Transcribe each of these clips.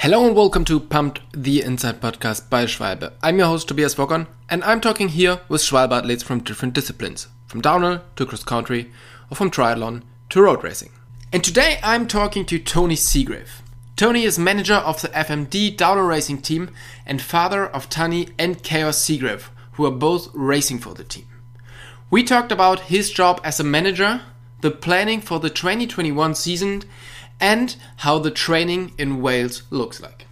Hello and welcome to Pumped, the Inside Podcast by Schwalbe. I'm your host Tobias Wogon, and I'm talking here with Schwalbe athletes from different disciplines, from downhill to cross country, or from triathlon to road racing. And today I'm talking to Tony Seagrave. Tony is manager of the FMD downhill racing team and father of Tahnée and Kaos Seagrave, who are both racing for the team. We talked about his job as a manager, the planning for the 2021 season, and how the training in Wales looks like.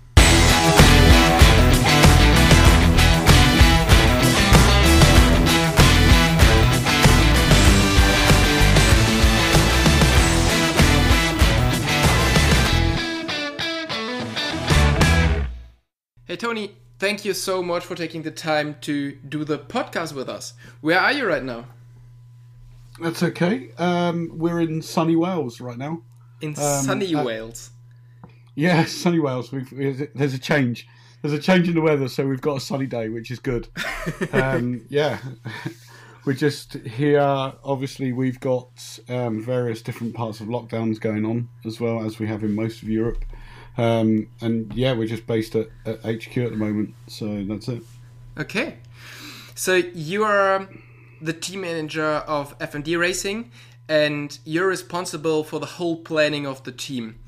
Hey Tony, thank you so much for taking the time to do the podcast with us. Where are you right now? That's okay. Um, we're in sunny Wales right now. In um, sunny uh, Wales. Yeah, sunny Wales. We've, there's a change. There's a change in the weather, so we've got a sunny day, which is good. um, yeah, we're just here. Obviously, we've got um, various different parts of lockdowns going on, as well as we have in most of Europe. Um, and yeah, we're just based at, at HQ at the moment, so that's it. Okay, so you are the team manager of FMD Racing, and you're responsible for the whole planning of the team.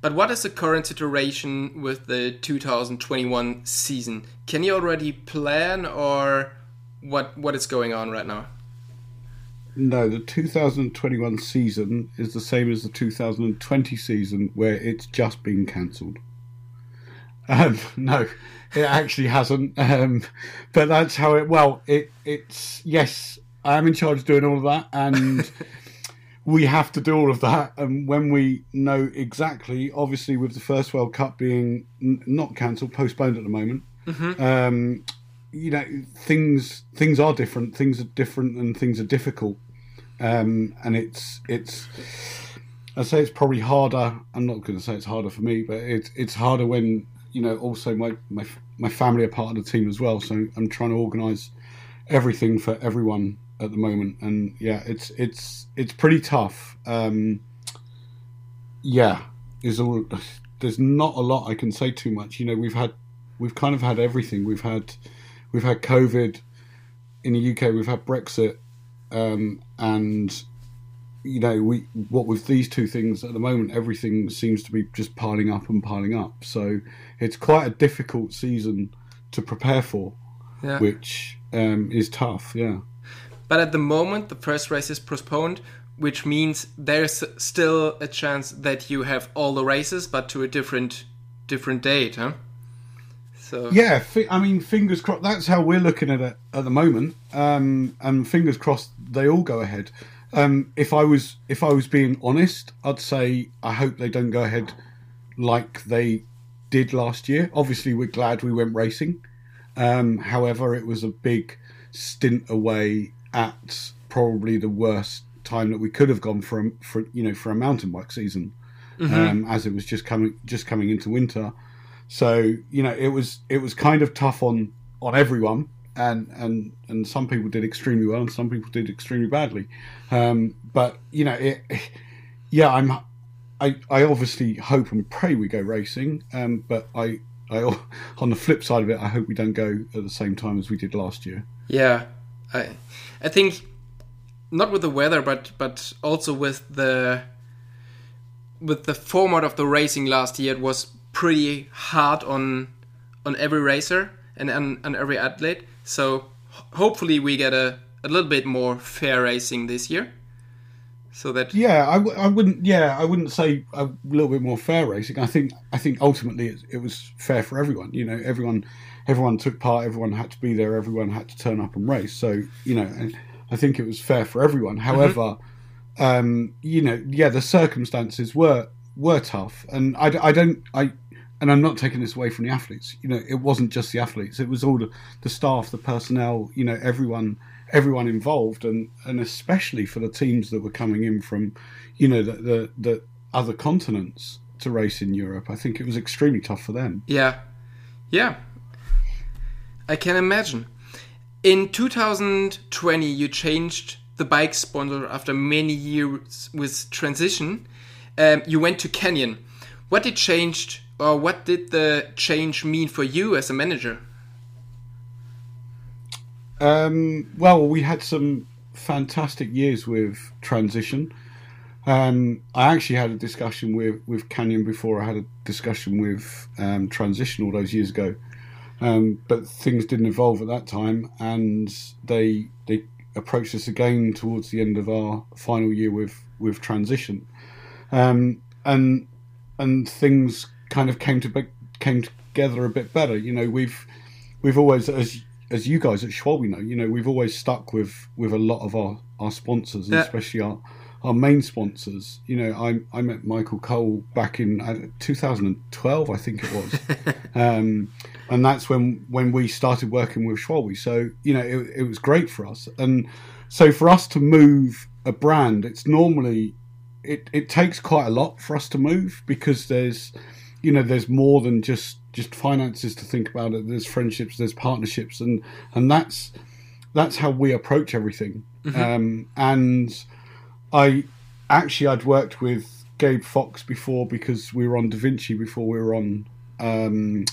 But what is the current situation with the 2021 season? Can you already plan or what what is going on right now? No, the 2021 season is the same as the 2020 season where it's just been cancelled. Um, no, it actually hasn't. Um, but that's how it. Well, it it's yes. I am in charge of doing all of that, and we have to do all of that. And when we know exactly, obviously, with the first World Cup being n- not cancelled, postponed at the moment, mm-hmm. um, you know, things things are different. Things are different, and things are difficult. Um, and it's it's. I say it's probably harder. I'm not going to say it's harder for me, but it's it's harder when you know also my my my family are part of the team as well. So I'm trying to organise everything for everyone at the moment, and yeah, it's it's it's pretty tough. Um, yeah, is all. There's not a lot I can say too much. You know, we've had we've kind of had everything. We've had we've had COVID in the UK. We've had Brexit, um, and you know, we what with these two things at the moment, everything seems to be just piling up and piling up. So it's quite a difficult season to prepare for, yeah. which um, is tough. Yeah. But at the moment, the first race is postponed, which means there's still a chance that you have all the races, but to a different different date, huh? So yeah, I mean, fingers crossed. That's how we're looking at it at the moment, um, and fingers crossed they all go ahead. Um, if I was if I was being honest, I'd say I hope they don't go ahead like they did last year. Obviously, we're glad we went racing. Um, however, it was a big stint away at probably the worst time that we could have gone for a, for you know for a mountain bike season, mm-hmm. um, as it was just coming just coming into winter. So you know it was it was kind of tough on on everyone, and and and some people did extremely well, and some people did extremely badly. Um, but you know it, yeah, I'm. I, I obviously hope and pray we go racing, um, but I, I on the flip side of it, I hope we don't go at the same time as we did last year. Yeah, I I think not with the weather, but but also with the with the format of the racing last year, it was pretty hard on on every racer and on, on every athlete. So hopefully we get a, a little bit more fair racing this year. So that yeah, I w- I wouldn't yeah I wouldn't say a little bit more fair racing. I think I think ultimately it, it was fair for everyone. You know, everyone everyone took part, everyone had to be there, everyone had to turn up and race. So you know, I think it was fair for everyone. Mm-hmm. However, mm-hmm. um, you know, yeah, the circumstances were were tough, and I, I don't I. And I'm not taking this away from the athletes. You know, it wasn't just the athletes; it was all the, the staff, the personnel. You know, everyone, everyone involved, and and especially for the teams that were coming in from, you know, the the, the other continents to race in Europe. I think it was extremely tough for them. Yeah, yeah, I can imagine. In 2020, you changed the bike sponsor after many years with transition. Um, you went to Canyon. What did changed or what did the change mean for you as a manager? Um, well, we had some fantastic years with transition. Um, I actually had a discussion with, with Canyon before I had a discussion with um, Transition all those years ago, um, but things didn't evolve at that time, and they they approached us again towards the end of our final year with with Transition, um, and and things kind of came to came together a bit better. You know, we've we've always as as you guys at Schwalbe know, you know, we've always stuck with with a lot of our our sponsors, Yeah. especially our our main sponsors. You know, I I met Michael Cole back in uh, 2012, I think it was, um, and that's when when we started working with Schwalbe. So you know, it, it was great for us, and so for us to move a brand, it's normally it, it takes quite a lot for us to move because there's you know there's more than just just finances to think about it. There's friendships there's partnerships and and that's that's how we approach everything. Um, and i actually i'd worked with gabe fox before because we were on da vinci before we were on um,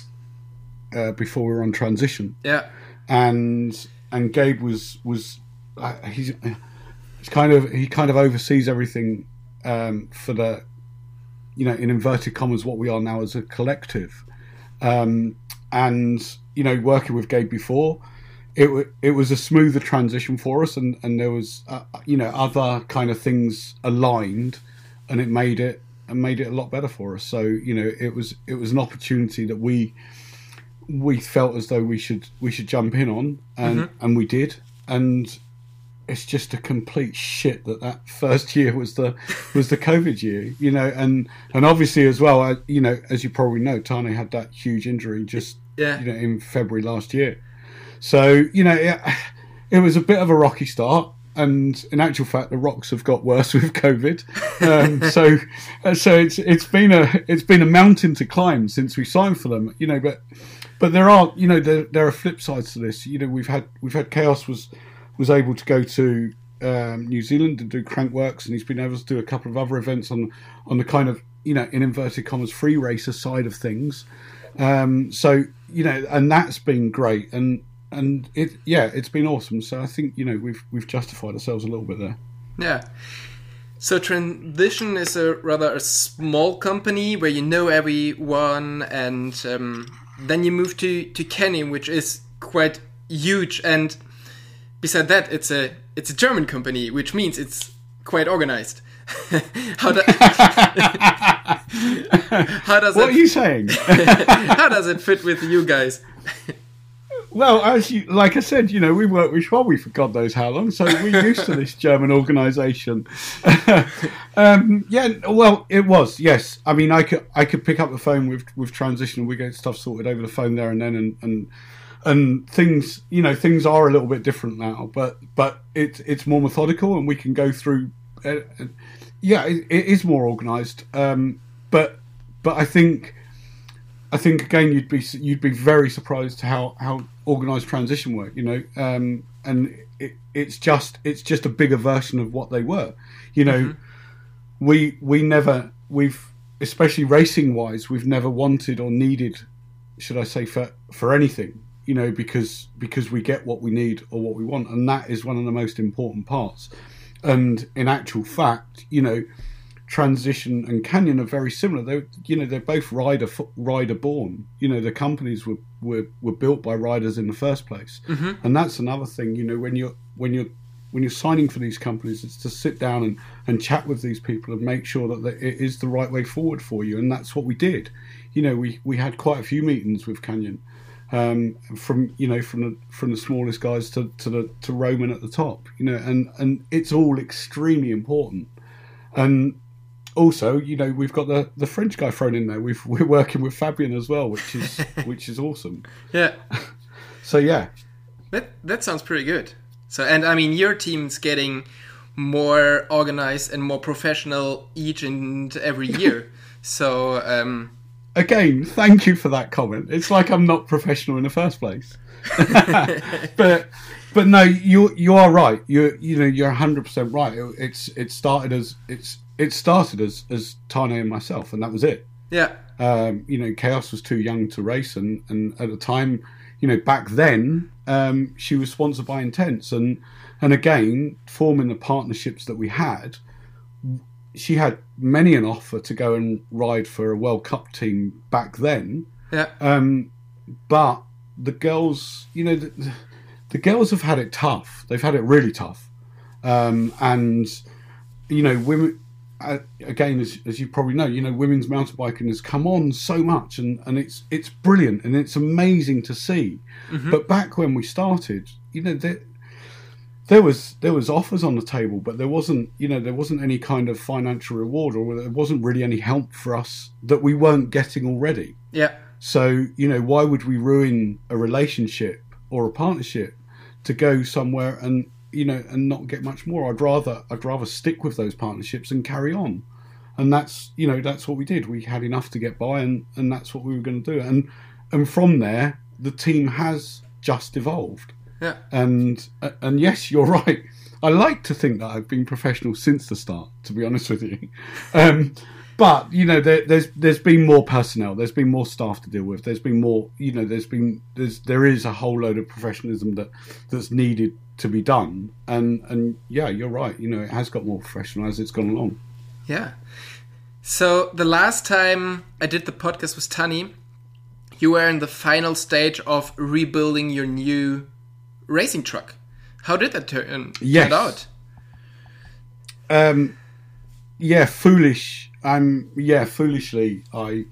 uh, before we were on transition Yeah. and and Gabe was was uh, he's he's kind of he kind of oversees everything um, for the you know in inverted commas what we are now as a collective um, and you know working with Gabe before it it was a smoother transition for us and and there was uh, you know other kind of things aligned and it made it and made it a lot better for us. So you know it was it was an opportunity that we we felt as though we should we should jump in on and and we did. And it's just a complete shit that that first year was the was the covid year you know and and obviously as well I, you know as you probably know Tahnée had that huge injury just Yeah. you know in february last year so you know it, it was a bit of a rocky start and in actual fact the rocks have got worse with covid. Um, so so it's it's been a it's been a mountain to climb since we signed for them you know but but there are you know there, there are flip sides to this. You know we've had we've had Kaos was was able to go to um, New Zealand and do Crankworx, and he's been able to do a couple of other events on on the kind of you know in inverted commas free racer side of things. Um, so you know, and that's been great, and and it yeah, it's been awesome. So I think you know we've we've justified ourselves a little bit there. Yeah. So Transition is a rather a small company where you know everyone, and um, then you move to to Canyon, which is quite huge. And beside that, it's a it's a German company, which means it's quite organized. how, do, how does What are you saying? how does it fit with you guys? Well, as you, like I said, you know, we worked with Schwalbe for God knows how long, so we're used to this German organisation. um, yeah, well, it was yes. I mean, I could I could pick up the phone with with transition, we get stuff sorted over the phone there and then, and and and things, you know, things are a little bit different now, but but it's it's more methodical, and we can go through. Uh, uh, yeah, it, it is more organised, um, but but I think. I think again you'd be you'd be very surprised how how organised transition work. You know, um, and it, it's just it's just a bigger version of what they were. You know, we we never we've especially racing wise we've never wanted or needed, should I say for for anything. You know, because because we get what we need or what we want, and that is one of the most important parts. And in actual fact, you know, Transition and Canyon are very similar. They, you know, they're both rider rider born. You know, the companies were, were, were built by riders in the first place, and that's another thing. You know, when you're when you're when you're signing for these companies, it's to sit down and, and chat with these people and make sure that it is the right way forward for you, and that's what we did. You know, we, we had quite a few meetings with Canyon, um, from you know from the from the smallest guys to, to the to Roman at the top. You know, and and it's all extremely important, and also, you know, we've got the, the French guy thrown in there. We've, we're working with Fabien as well, which is which is awesome. Yeah, So yeah, that that sounds pretty good. So, and I mean, your team's getting more organized and more professional each and every year. so, um, again, thank you for that comment. It's like I'm not professional in the first place. but but no, you you are right. You you know you're 100 percent right. It, it's it started as it's it started as as Tahnée and myself, and that was it. Yeah. Um, you know, Kaos was too young to race, and, and at the time, you know, back then, um, she was sponsored by Intense, and and again, forming the partnerships that we had, she had many an offer to go and ride for a World Cup team back then. Yeah. Um, but the girls, you know, the, the girls have had it tough. They've had it really tough, um, and you know, women. Uh, again, as, as you probably know, you know, women's mountain biking has come on so much, and, and it's it's brilliant and it's amazing to see. But back when we started, you know, there, there was there was offers on the table, but there wasn't you know there wasn't any kind of financial reward, or there wasn't really any help for us that we weren't getting already. Yeah. So, you know, why would we ruin a relationship or a partnership to go somewhere and, you know, and not get much more? I'd rather I'd rather stick with those partnerships and carry on. And that's, you know, that's what we did. We had enough to get by and and that's what we were going to do. And and from there, the team has just evolved. Yeah. And and yes, you're right. I like to think that I've been professional since the start. To be honest with you, um, but you know, there, there's there's been more personnel. There's been more staff to deal with. There's been more. You know, there's been there's there is a whole load of professionalism that that's needed to be done. And and yeah, you're right. You know, it has got more professional as it's gone along. Yeah. So the last time I did the podcast with Tahnée, you were in the final stage of rebuilding your new racing truck. How did that turn, Yes. turn out? Um, yeah, foolish. I'm yeah, foolishly I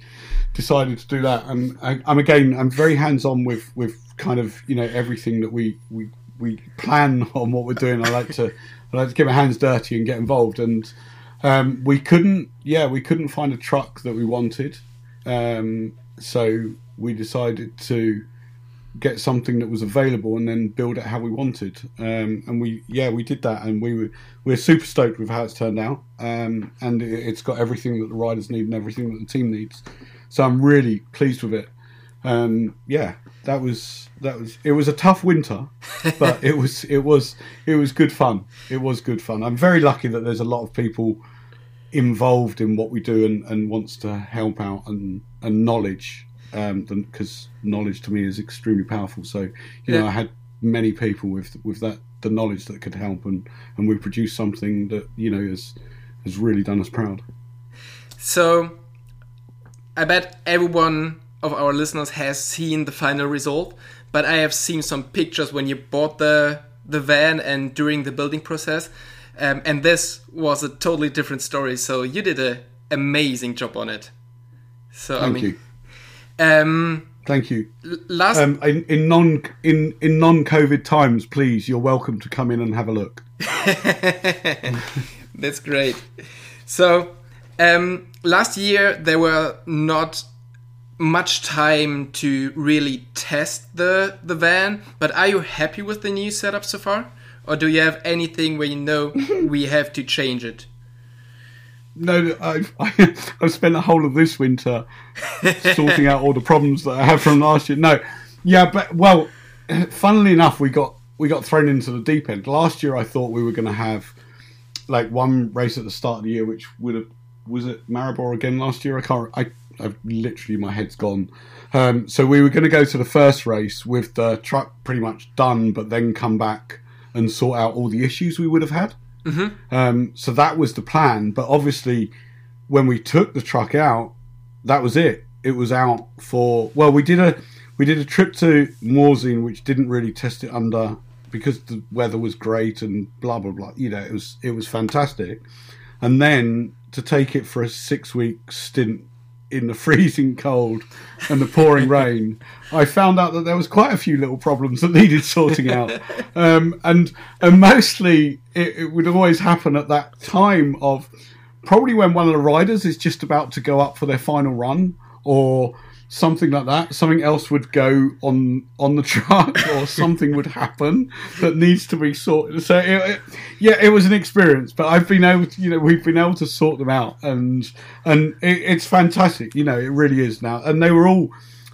decided to do that. And I, I'm again, I'm very hands on with with kind of you know everything that we we we plan on what we're doing. I like to I like to get my hands dirty and get involved. And um, we couldn't, yeah, we couldn't find a truck that we wanted. Um, so we decided to get something that was available and then build it how we wanted. Um, and we, yeah, we did that, and we were we're super stoked with how it's turned out. Um, and it, it's got everything that the riders need and everything that the team needs. So I'm really pleased with it. Um, yeah, that was that was it was a tough winter, but it was it was it was good fun. It was good fun. I'm very lucky that there's a lot of people involved in what we do and, and wants to help out and, and knowledge um, because knowledge to me is extremely powerful. So you know, I had many people with with that the knowledge that could help, and and we produced something that you know has has really done us proud. So I bet everyone of our listeners has seen the final result, but I have seen some pictures when you bought the the van and during the building process. Um, and this was a totally different story. So you did a amazing job on it. So Thank I mean, you, um, thank you. last Um, in, in non in in non COVID times, please, you're welcome to come in and have a look. That's great. So, um, last year there were not much time to really test the the van, but are you happy with the new setup so far? Or do you have anything where you know we have to change it? No, I've I've spent the whole of this winter sorting out all the problems that I have from last year. No, yeah, but well, funnily enough, we got we got thrown into the deep end. Last year, I thought we were going to have like one race at the start of the year, which would have was it Maribor again last year. I can't. I I've literally my head's gone. Um, so we were going to go to the first race with the truck pretty much done, but then come back and sort out all the issues we would have had. Um, so that was the plan. But obviously, when we took the truck out, that was it. It was out for well, we did a we did a trip to Morzine, which didn't really test it under because the weather was great and blah blah blah. You know, it was it was fantastic. And then to take it for a six week stint in the freezing cold and the pouring rain, I found out that there was quite a few little problems that needed sorting out, um, and and mostly it, it would always happen at that time of probably when one of the riders is just about to go up for their final run or something like that. Something else would go on on the truck or something would happen that needs to be sorted. So it, it- yeah it was an experience but i've been able to you know we've been able to sort them out and and it, it's fantastic. You know it really is now. And they were all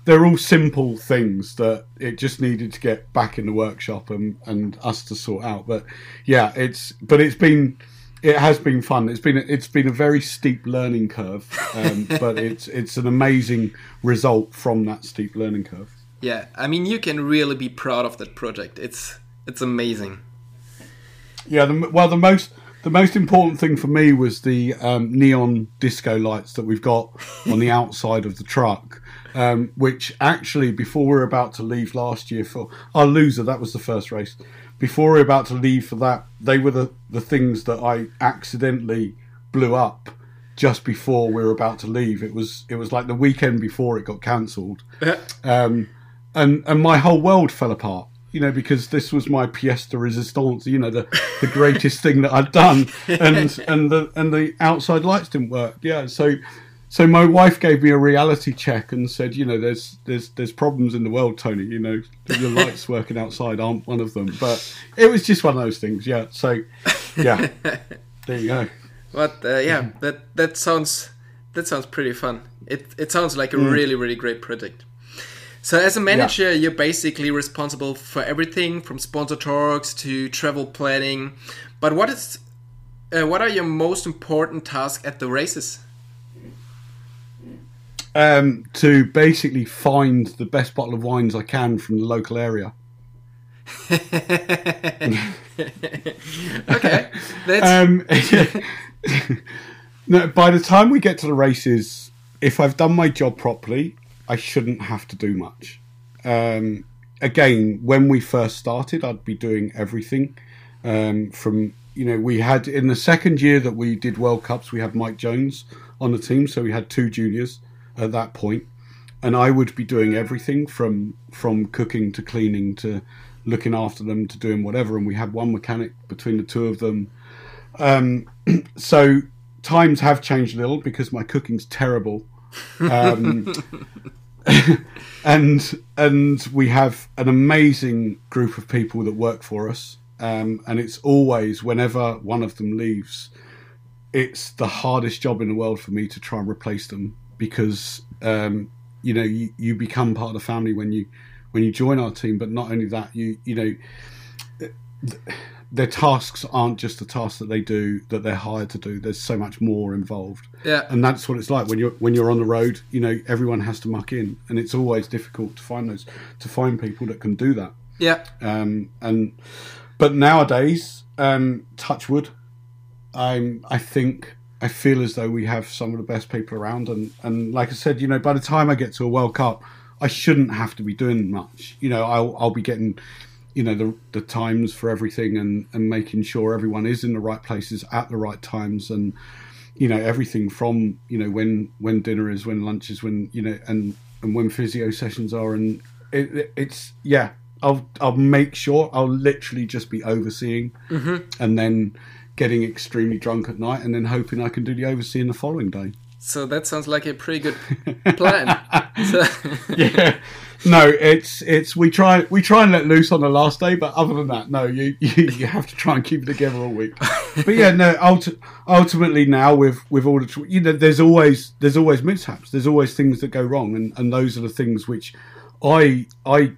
they're all simple things that it just needed to get back in the workshop and and us to sort out. But yeah it's but it's been it has been fun. It's been it's been a very steep learning curve, um, but it's it's an amazing result from that steep learning curve. Yeah, I mean, you can really be proud of that project. It's it's amazing. Yeah, the, well, the most the most important thing for me was the um, neon disco lights that we've got on the outside of the truck. Um, which actually, before we were about to leave last year for our Lousã, that was the first race. Before we were about to leave for that, they were the, the things that I accidentally blew up just before we were about to leave. It was it was like the weekend before it got cancelled, um, and and my whole world fell apart you know, because this was my pièce de résistance, you know, the, the greatest thing that I'd done, and and the and the outside lights didn't work. Yeah, so so my wife gave me a reality check and said, you know, there's there's there's problems in the world, Tony. You know, the lights working outside aren't one of them. But it was just one of those things. Yeah. So yeah, there you go. But uh, yeah, that that sounds that sounds pretty fun. It it sounds like a mm. really really great project. So as a manager, yeah. you're basically responsible for everything from sponsor talks to travel planning. But what is uh, what are your most important tasks at the races? Um, to basically find the best bottle of wines I can from the local area. okay, um, no, by the time we get to the races, if I've done my job properly, I shouldn't have to do much. Um, again, when we first started, I'd be doing everything um, from you know we had in the second year that we did World Cups, we had Mike Jones on the team, so we had two juniors at that point, and I would be doing everything from from cooking to cleaning to looking after them to doing whatever, and we had one mechanic between the two of them. Um, so times have changed a little because my cooking's terrible. Um, and and we have an amazing group of people that work for us. Um, and it's always whenever one of them leaves, it's the hardest job in the world for me to try and replace them because um, you know you, you become part of the family when you when you join our team. But not only that, you you know. Th- their tasks aren't just the tasks that they do that they're hired to do. There's so much more involved. Yeah. And that's what it's like when you're when you're on the road. You know, everyone has to muck in, and it's always difficult to find those to find people that can do that. Yeah. Um. And but nowadays, um, Touchwood, I'm. I think I feel as though we have some of the best people around, and and like I said, you know, by the time I get to a World Cup, I shouldn't have to be doing much. You know, I'll I'll be getting you know the the times for everything and and making sure everyone is in the right places at the right times and you know everything from you know when when dinner is when lunch is when you know and and when physio sessions are and it, it's yeah I'll I'll make sure I'll literally just be overseeing mm-hmm. and then getting extremely drunk at night and then hoping I can do the overseeing the following day. So that sounds like a pretty good plan. so. yeah, no, it's it's we try we try and let loose on the last day, but other than that, no, you you, you have to try and keep it together all week. But yeah, no, ulti- ultimately now with with all the you know, there's always there's always mishaps, there's always things that go wrong, and and those are the things which I I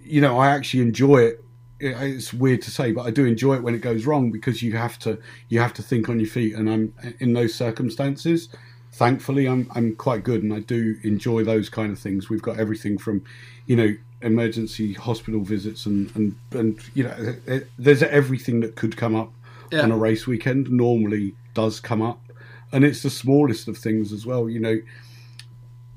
you know I actually enjoy it it's weird to say, but I do enjoy it when it goes wrong because you have to you have to think on your feet, and I'm in those circumstances thankfully I'm I'm quite good and I do enjoy those kind of things. We've got everything from, you know, emergency hospital visits and and and you know, there's everything that could come up yeah. on a race weekend. Normally does come up, and it's the smallest of things as well. You know,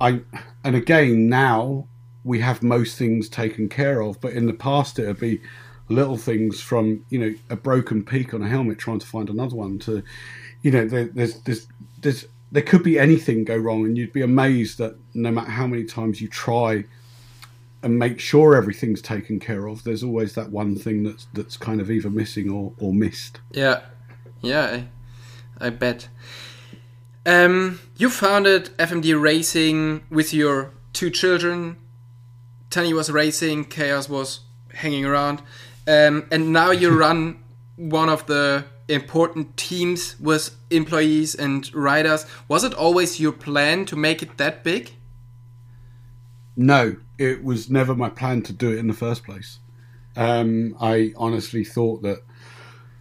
I and again now we have most things taken care of, but in the past it'd be little things from you know a broken peak on a helmet trying to find another one to you know there, there's there's there's there could be anything go wrong, and you'd be amazed that no matter how many times you try and make sure everything's taken care of, there's always that one thing that's that's kind of either missing or, or missed. Yeah, yeah, I, I bet. Um, you founded FMD Racing with your two children. Tony was racing, Chaos was hanging around, um, and now you run one of the important teams with employees and riders. Was it always your plan to make it that big? No, it was never my plan to do it in the first place. Um, I honestly thought that,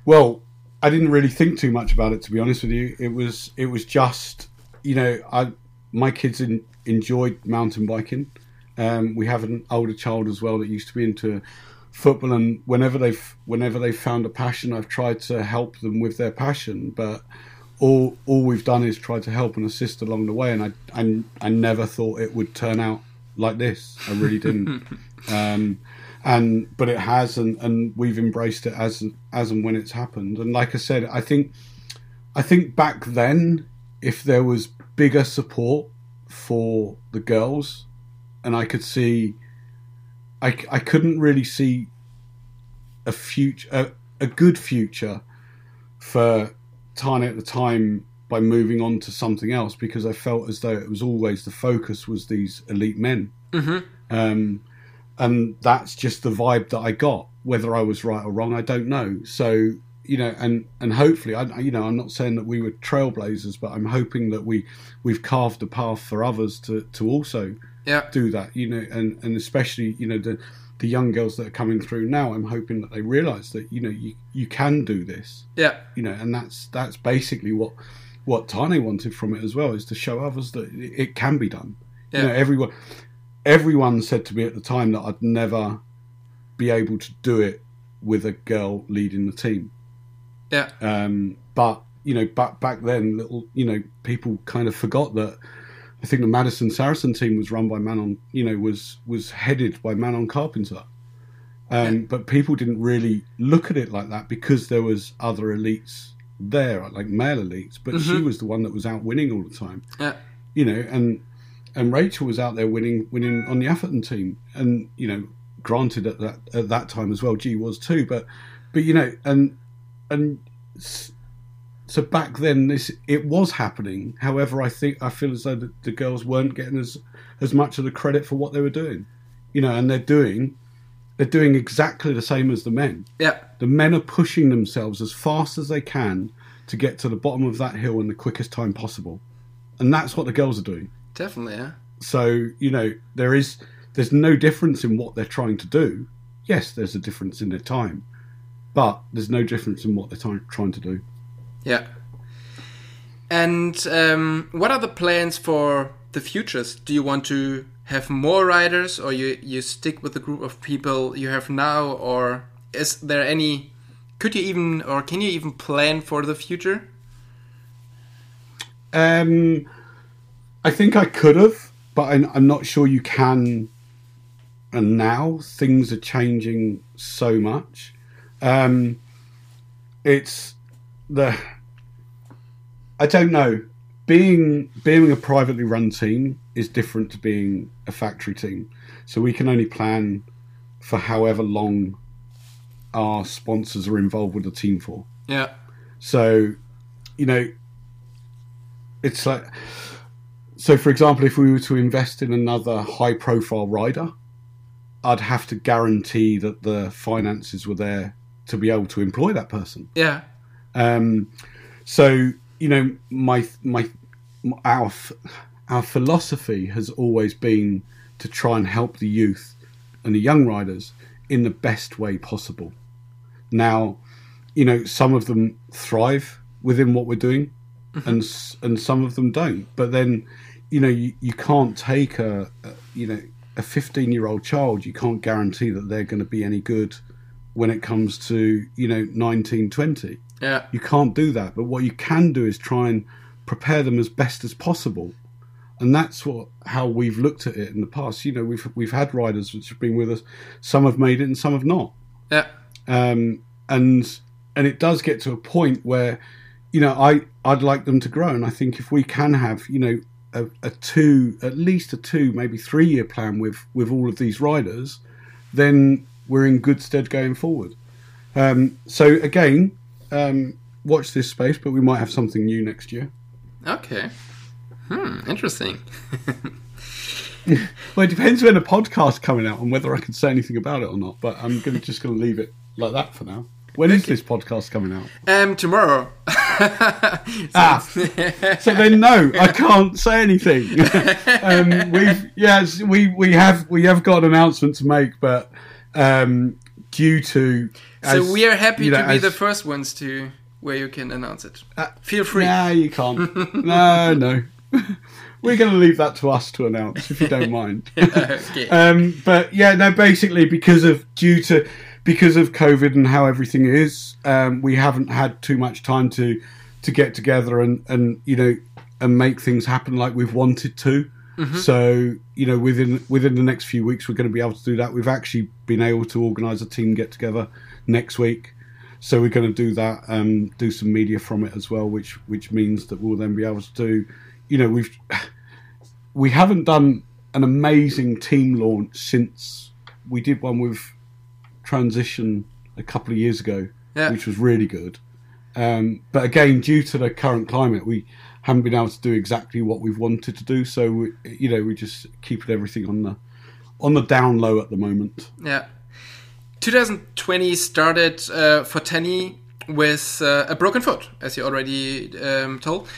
well, I didn't really think too much about it to be honest with you. It was it was just you know I my kids in, enjoyed mountain biking. Um, we have an older child as well that used to be into football, and whenever they've whenever they've found a passion, I've tried to help them with their passion. But all all we've done is try to help and assist along the way, and I I, I never thought it would turn out like this. I really didn't. um, and but it has, and, and we've embraced it as as and when it's happened. And like I said, I think I think back then, if there was bigger support for the girls, and I could see, I, I couldn't really see a future, a, a good future for Tahnée at the time by moving on to something else because I felt as though it was always the focus was these elite men. Mm-hmm. Um, and that's just the vibe that I got. Whether I was right or wrong, I don't know. So you know, and and hopefully, I you know, I'm not saying that we were trailblazers, but I'm hoping that we we've carved a path for others to to also Yeah. do that. You know, and and especially you know the the young girls that are coming through now. I'm hoping that they realise that you know you you can do this. Yeah. You know, and that's that's basically what what Tahnée wanted from it as well is to show others that it it can be done. Yeah. You know, everyone everyone said to me at the time that I'd never be able to do it with a girl leading the team. Yeah. Um, but you know, back back then, little you know, people kind of forgot that. I think the Madison Saracen team was run by Manon. You know, was was headed by Manon Carpenter. Um, But people didn't really look at it like that because there was other elites there, like male elites. But she Mhm. was the one that was out winning all the time. Yeah. You know, and and Rachel was out there winning winning on the Atherton team, and you know, granted at that at that time as well, Gee was too. But but you know, and and so back then this it was happening. However, I think I feel as though the, the girls weren't getting as as much of the credit for what they were doing. You know, and they're doing they're doing exactly the same as the men. Yeah. The men are pushing themselves as fast as they can to get to the bottom of that hill in the quickest time possible. And that's what the girls are doing. Definitely. Yeah. So, you know, there is there's no difference in what they're trying to do. Yes, there's a difference in their time, but there's no difference in what they're trying trying to do. Yeah. And um, what are the plans for the futures? Do you want to have more riders, or you you stick with the group of people you have now, or is there any? Could you even, or can you even plan for the future? Um, I think I could have, but I'm, I'm not sure you can. And now things are changing so much. Um, it's the I don't know. Being being a privately run team is different to being a factory team. So we can only plan for however long our sponsors are involved with the team for. Yeah. So, you know, it's like so. For example, if we were to invest in another high-profile rider, I'd have to guarantee that the finances were there to be able to employ that person. Yeah. Um, so you know, my my our our philosophy has always been to try and help the youth and the young riders in the best way possible. Now, you know, some of them thrive within what we're doing, mm-hmm. and s- and some of them don't. But then, you know, you, you can't take a, a you know a 15 year old child. You can't guarantee that they're going to be any good when it comes to you know 19, 20. Yeah. You can't do that. But what you can do is try and prepare them as best as possible. And that's what how we've looked at it in the past. You know, we've we've had riders which have been with us. Some have made it and some have not. Yeah. Um, and and it does get to a point where, you know, I I'd like them to grow. And I think if we can have, you know, a, a two at least a two maybe three year plan with with all of these riders, then we're in good stead going forward. Um, so again, um, watch this space, but we might have something new next year. Okay. Hmm. Interesting. Well, it depends when the podcast's coming out and whether I can say anything about it or not. But I'm gonna just going to leave it like that for now. When is this podcast coming out? Um. Tomorrow. Ah, so then no, I can't say anything. um, we've yes, we we have we have got an announcement to make, but um, due to so as- we are happy you know, to be as- the first ones to where you can announce it. Uh, Feel free. Nah, you can't. no, no. We're going to leave that to us to announce, if you don't mind. okay. um, but yeah, no. Basically, because of due to because of COVID and how everything is, um, we haven't had too much time to to get together and and you know and make things happen like we've wanted to. Mm-hmm. So you know, within within the next few weeks, we're going to be able to do that. We've actually been able to organise a team get together next week, so we're going to do that. Um, do some media from it as well, which which means that we'll then be able to do. You know, we've we haven't done an amazing team launch since we did one with Transition a couple of years ago, yeah. which was really good. Um, but again, due to the current climate, we haven't been able to do exactly what we've wanted to do. So we, you know, we just keeping everything on the on the down low at the moment. Yeah, 2020 started uh, for Tahnée with uh, a broken foot, as you already um, told,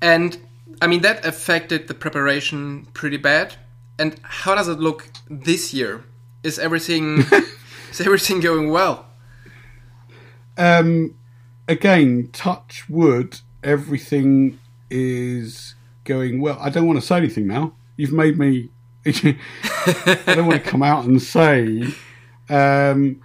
and I mean that affected the preparation pretty bad. And how does it look this year? Is everything is everything going well? Um, again, touch wood. Everything is going well. I don't want to say anything now. You've made me. I don't want to come out and say. Um,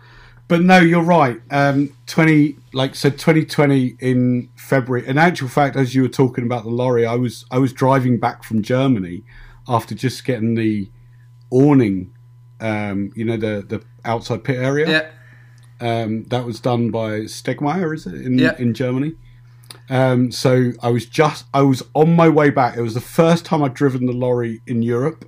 but no, you're right. Um, Twenty, like said, 2020 in February. In actual fact, as you were talking about the lorry, I was I was driving back from Germany after just getting the awning. Um, you know the the outside pit area. Yeah. Um, that was done by Stegmeier, is it in yeah. in Germany? Um, so I was just I was on my way back. It was the first time I'd driven the lorry in Europe,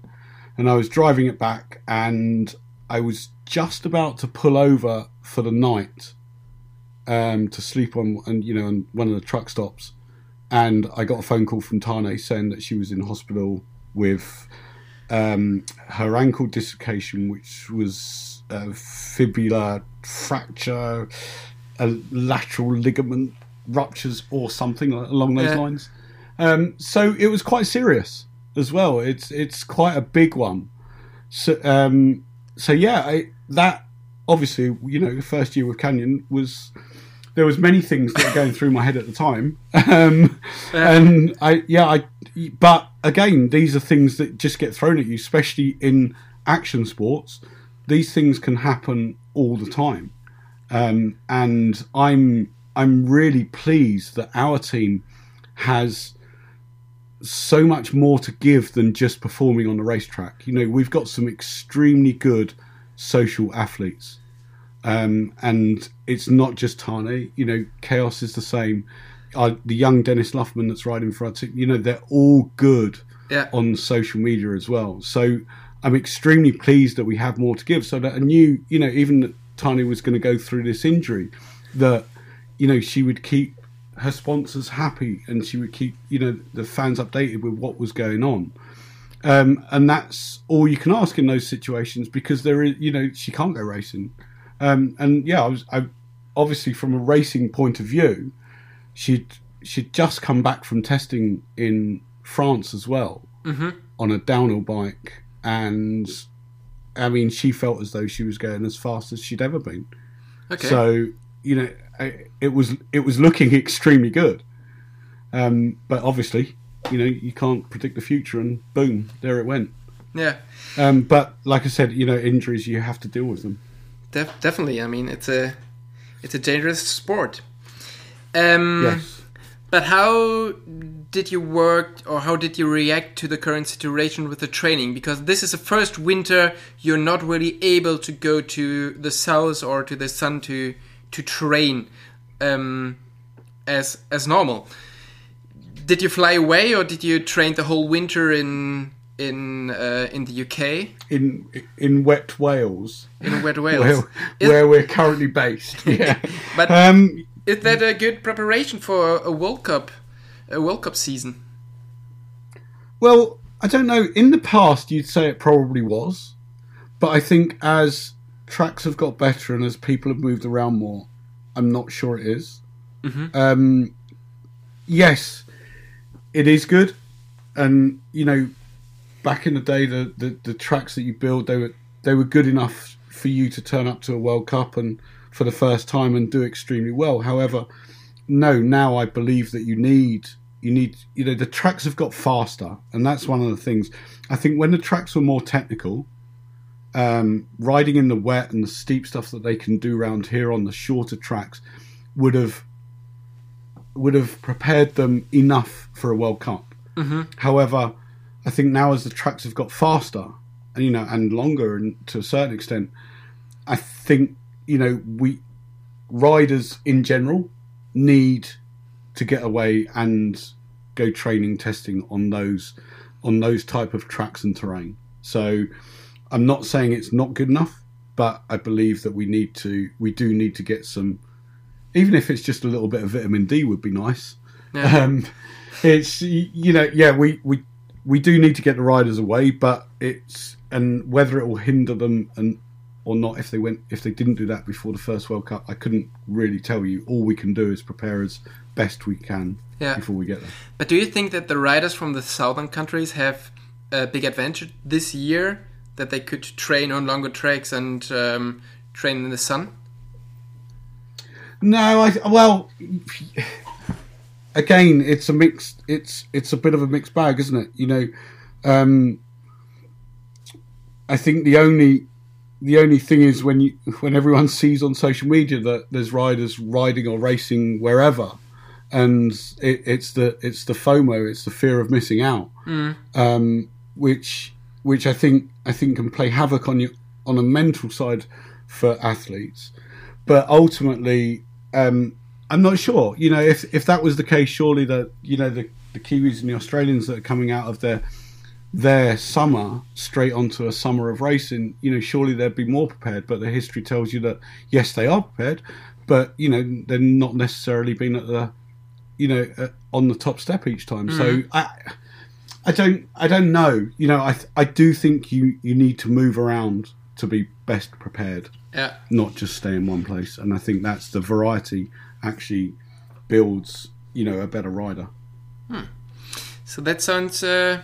and I was driving it back, and I was just about to pull over for the night um, to sleep on, and you know, on one of the truck stops, and I got a phone call from Tahnée saying that she was in hospital with um, her ankle dislocation, which was a fibula fracture, a lateral ligament ruptures or something along those yeah. lines. Um, so it was quite serious as well. It's it's quite a big one. So um, so yeah, I, that obviously you know the first year with Canyon was there was many things that were going through my head at the time, um, and I yeah I but again these are things that just get thrown at you, especially in action sports. These things can happen all the time, um, and I'm I'm really pleased that our team has so much more to give than just performing on the racetrack. You know, we've got some extremely good social athletes. Um, and it's not just Tahnée. You know, Kaos is the same. Uh, the young Dennis Luffman that's riding for our team, you know, they're all good yeah. on social media as well. So I'm extremely pleased that we have more to give. So that I knew, you know, even that Tahnée was going to go through this injury, that you know, she would keep her sponsors happy and she would keep, you know, the fans updated with what was going on. Um, and that's all you can ask in those situations because there is, you know, she can't go racing. Um, and yeah, I was, I obviously from a racing point of view, she'd she'd just come back from testing in France as well mm-hmm. on a downhill bike, and I mean, she felt as though she was going as fast as she'd ever been. Okay. So you know, it was it was looking extremely good. Um, but obviously, you know, you can't predict the future, and boom, there it went. Yeah. Um, but like I said, you know, injuries you have to deal with them. Def- definitely. I mean, it's a it's a dangerous sport. Um, yes. But how did you work, or how did you react to the current situation with the training? Because this is the first winter you're not really able to go to the south or to the sun to to train um, as as normal. Did you fly away, or did you train the whole winter in in uh, in the UK? In in wet Wales. In wet Wales, where, where we're currently based. Yeah, but um, is that a good preparation for a World Cup, a World Cup season? Well, I don't know. In the past, you'd say it probably was, but I think as tracks have got better and as people have moved around more, I'm not sure it is. Mm-hmm. Um, yes, it is good, and you know, back in the day, the, the, the tracks that you build, they were they were good enough for you to turn up to a World Cup and for the first time and do extremely well. However, no, now I believe that you need you need you know the tracks have got faster, and that's one of the things. I think when the tracks were more technical, um, riding in the wet and the steep stuff that they can do around here on the shorter tracks would have would have prepared them enough for a World Cup. Mm-hmm. However, I think now as the tracks have got faster, and you know, and longer, and to a certain extent, I think you know we riders in general need to get away and go training testing on those on those type of tracks and terrain. So I'm not saying it's not good enough, but I believe that we need to we do need to get some even if it's just a little bit of vitamin D would be nice. Yeah. Um, it's you know yeah we, we we do need to get the riders away, but it's and whether it will hinder them and or not if they went if they didn't do that before the first World Cup, I couldn't really tell you. All we can do is prepare as best we can Yeah. before we get there. But do you think that the riders from the southern countries have a big advantage this year that they could train on longer tracks and um, train in the sun? No, I well, again, it's a mixed. It's it's a bit of a mixed bag, isn't it? You know, um, I think the only the only thing is when you when everyone sees on social media that there's riders riding or racing wherever, and it, it's the it's the FOMO, it's the fear of missing out, um, which which I think I think can play havoc on you on a mental side for athletes, but ultimately, um, I'm not sure. You know, if if that was the case, surely that you know the the Kiwis and the Australians that are coming out of their their summer straight onto a summer of racing, you know, surely they'd be more prepared. But the history tells you that yes, they are prepared, but you know, they're not necessarily been at the, you know, uh, on the top step each time. So I, I don't, I don't know. You know, I I do think you you need to move around to be best prepared, Yeah. not just stay in one place. And I think that's the variety actually builds, you know, a better rider. So that sounds uh,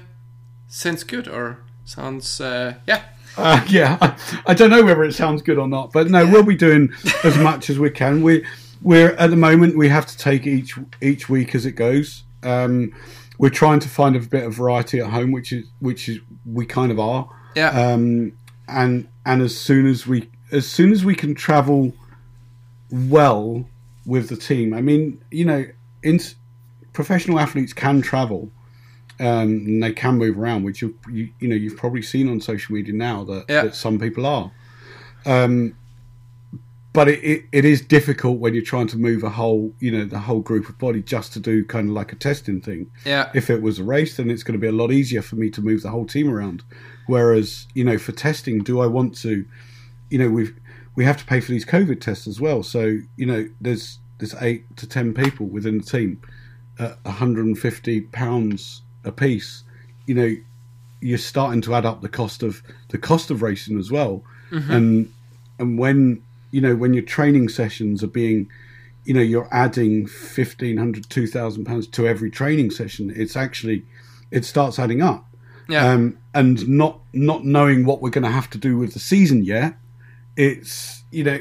sounds good or sounds uh, yeah. Uh, yeah, I, I don't know whether it sounds good or not, but no, we'll be doing as much as we can. We we're at the moment we have to take each each week as it goes. Um, we're trying to find a bit of variety at home, which is which is we kind of are. Yeah. Um, and and as soon as we as soon as we can travel well with the team, I mean, you know, in, professional athletes can travel um, and they can move around, which you, you you know you've probably seen on social media now that, Yeah. that some people are. Um, but it, it, it is difficult when you're trying to move a whole you know the whole group of body just to do kind of like a testing thing. Yeah. If it was a race, then it's going to be a lot easier for me to move the whole team around. Whereas you know for testing, do I want to? You know we've we have to pay for these COVID tests as well. So you know there's there's eight to ten people within the team at 150 pounds a piece, you know, you're starting to add up the cost of the cost of racing as well. And and when you know when your training sessions are being, you know, you're adding 1500 2000 pounds to every training session, it's actually it starts adding up. Yeah. Um, and not not knowing what we're going to have to do with the season yet, it's you know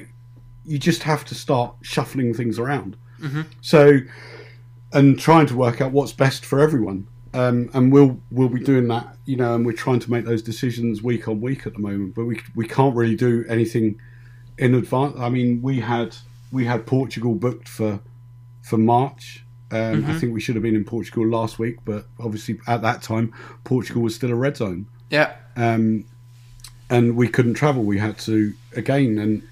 you just have to start shuffling things around. So and trying to work out what's best for everyone. Um, and we'll we'll be doing that, you know, and we're trying to make those decisions week on week at the moment. But we we can't really do anything in advance. I mean, we had we had Portugal booked for for March. Um, I think we should have been in Portugal last week, but obviously at that time Portugal was still a red zone, yeah. um, and we couldn't travel. We had to again, and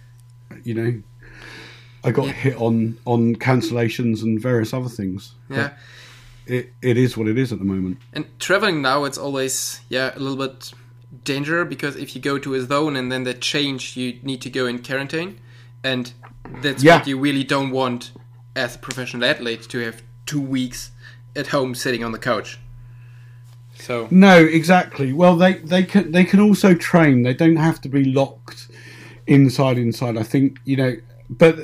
you know, I got Yeah. hit on on cancellations and various other things. Yeah. it, it is what it is at the moment. And traveling now, it's always yeah a little bit danger because if you go to a zone and then they change, you need to go in quarantine, and that's Yeah. what you really don't want as a professional athlete to have two weeks at home sitting on the couch. So No, exactly. Well, they they can they can also train. They don't have to be locked inside inside. I think you know, but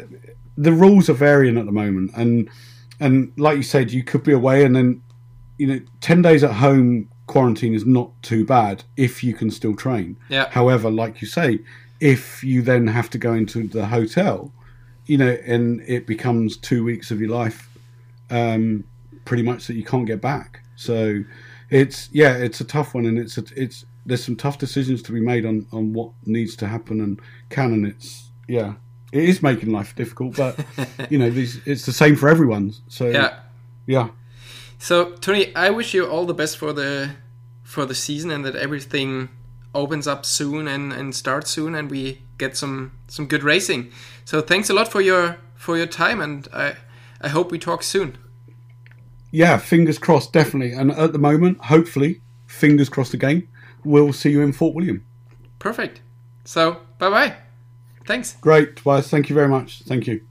the rules are varying at the moment, and and like you said, you could be away, and then you know, ten days at home quarantine is not too bad if you can still train. Yeah. However, like you say, if you then have to go into the hotel, you know, and it becomes two weeks of your life um, pretty much that you can't get back. So it's yeah, it's a tough one, and it's a, it's there's some tough decisions to be made on on what needs to happen and can, and it's yeah, it is making life difficult, but you know, these, it's the same for everyone. So Yeah. yeah. So Tony, I wish you all the best for the for the season and that everything opens up soon and, and starts soon and we get some some good racing. So thanks a lot for your for your time and I I hope we talk soon. Yeah, fingers crossed, definitely. And at the moment, hopefully, fingers crossed again, we'll see you in Fort William. Perfect. So bye bye. Thanks. Great, Tobias. Thank you very much. Thank you.